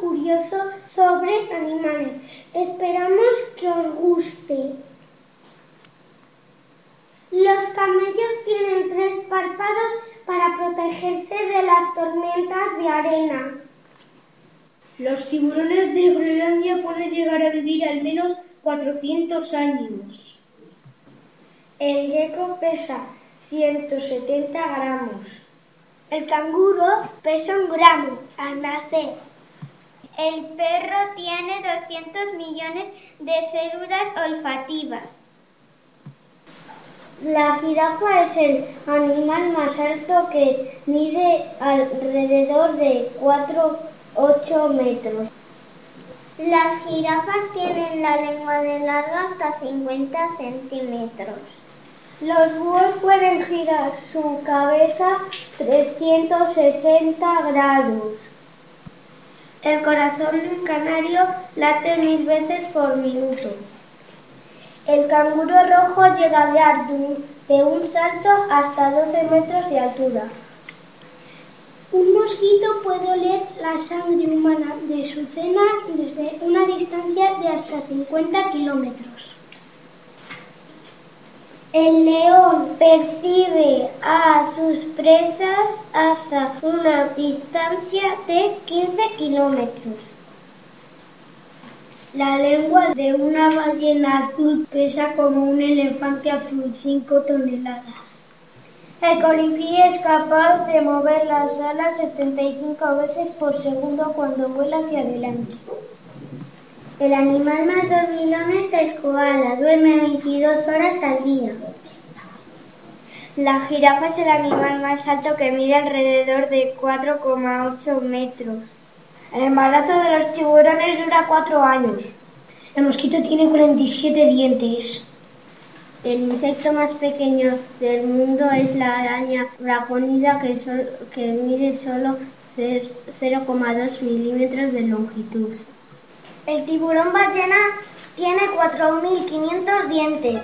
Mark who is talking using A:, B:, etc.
A: curiosos sobre animales. Esperamos que os guste. Los camellos tienen tres párpados para protegerse de las tormentas de arena.
B: Los tiburones de Groenlandia pueden llegar a vivir al menos 400 años.
A: El gecko pesa 170 gramos. El canguro pesa un gramo al nacer
C: el perro tiene 200 millones de células olfativas.
A: La jirafa es el animal más alto que mide alrededor de 4-8 metros.
C: Las jirafas tienen la lengua de larga hasta 50 centímetros.
A: Los búhos pueden girar su cabeza 360 grados. El corazón del canario late mil veces por minuto. El canguro rojo llega a dar de un salto hasta 12 metros de altura. Un mosquito puede oler la sangre humana de su cena desde una distancia de hasta 50 kilómetros. El león percibe a sus presas hasta una distancia de 15 kilómetros. La lengua de una ballena azul pesa como un elefante azul 5 toneladas. El colibrí es capaz de mover las alas 75 veces por segundo cuando vuela hacia adelante. El animal más dormilón es el koala, duerme 22 horas al día. La jirafa es el animal más alto que mide alrededor de 4,8 metros.
B: El embarazo de los tiburones dura 4 años. El mosquito tiene 47 dientes.
A: El insecto más pequeño del mundo es la araña braconida que, que mide solo 0,2 milímetros de longitud. El tiburón ballena tiene 4.500 dientes.